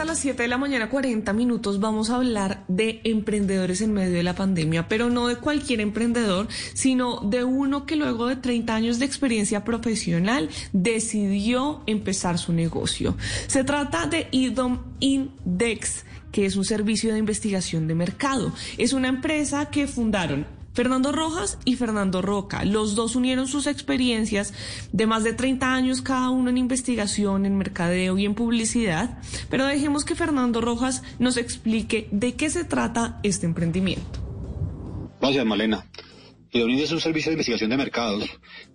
A las 7 de la mañana, 40 minutos, vamos a hablar de emprendedores en medio de la pandemia, pero no de cualquier emprendedor, sino de uno que luego de 30 años de experiencia profesional decidió empezar su negocio. Se trata de IDOM Index que es un servicio de investigación de mercado. Es una empresa que fundaron Fernando Rojas y Fernando Roca. Los dos unieron sus experiencias de más de 30 años cada uno en investigación, en mercadeo y en publicidad, pero dejemos que Fernando Rojas nos explique de qué se trata este emprendimiento. Gracias, Malena. Idonim es un servicio de investigación de mercados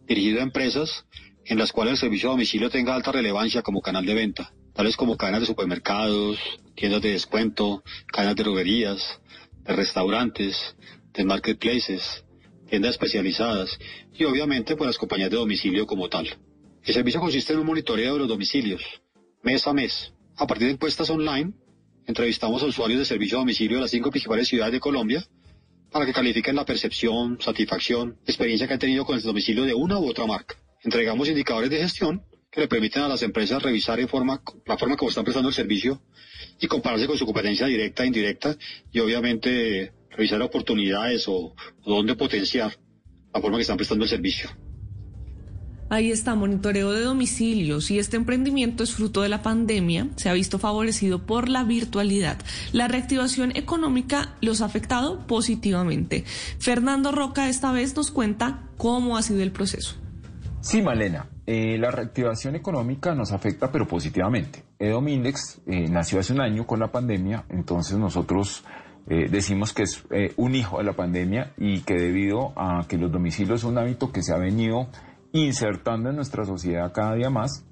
dirigido a empresas en las cuales el servicio a domicilio tenga alta relevancia como canal de venta, tales como cadenas de supermercados, tiendas de descuento, cadenas de droguerías, de restaurantes, de marketplaces, tiendas especializadas y obviamente por las compañías de domicilio como tal. El servicio consiste en un monitoreo de los domicilios, mes a mes. A partir de encuestas online, entrevistamos a usuarios de servicio a domicilio de las cinco principales ciudades de Colombia para que califiquen la percepción, satisfacción, experiencia que han tenido con el domicilio de una u otra marca. Entregamos indicadores de gestión que le permiten a las empresas revisar en forma, la forma como están prestando el servicio y compararse con su competencia directa e indirecta y obviamente revisar oportunidades o, o dónde potenciar la forma que están prestando el servicio. Ahí está, monitoreo de domicilios y este emprendimiento es fruto de la pandemia, se ha visto favorecido por la virtualidad. La reactivación económica los ha afectado positivamente. Fernando Roca esta vez nos cuenta cómo ha sido el proceso. Sí, Malena, eh, la reactivación económica nos afecta pero positivamente. Edom Index eh, nació hace un año con la pandemia, entonces nosotros eh, decimos que es eh, un hijo de la pandemia y que debido a que los domicilios son un hábito que se ha venido insertando en nuestra sociedad cada día más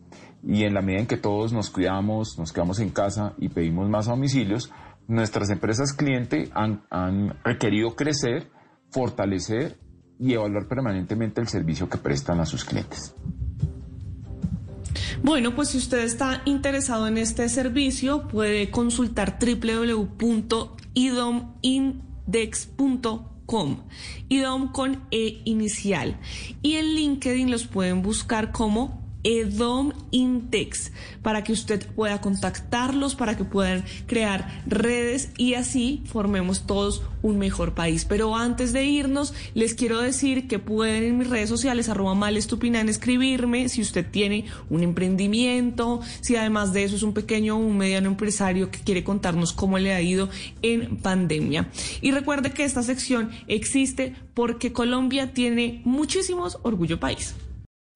y en la medida en que todos nos cuidamos, nos quedamos en casa y pedimos más domicilios, nuestras empresas cliente han, han requerido crecer, fortalecer y evaluar permanentemente el servicio que prestan a sus clientes. Bueno, pues si usted está interesado en este servicio, puede consultar www.idomindex.com. IDOM con E inicial. Y en LinkedIn los pueden buscar como Edom Intex para que usted pueda contactarlos, para que puedan crear redes y así formemos todos un mejor país. Pero antes de irnos, les quiero decir que pueden en mis redes sociales, arroba malestupinan, escribirme si usted tiene un emprendimiento, si además de eso es un pequeño o un mediano empresario que quiere contarnos cómo le ha ido en pandemia. Y recuerde que esta sección existe porque Colombia tiene muchísimos orgullo país.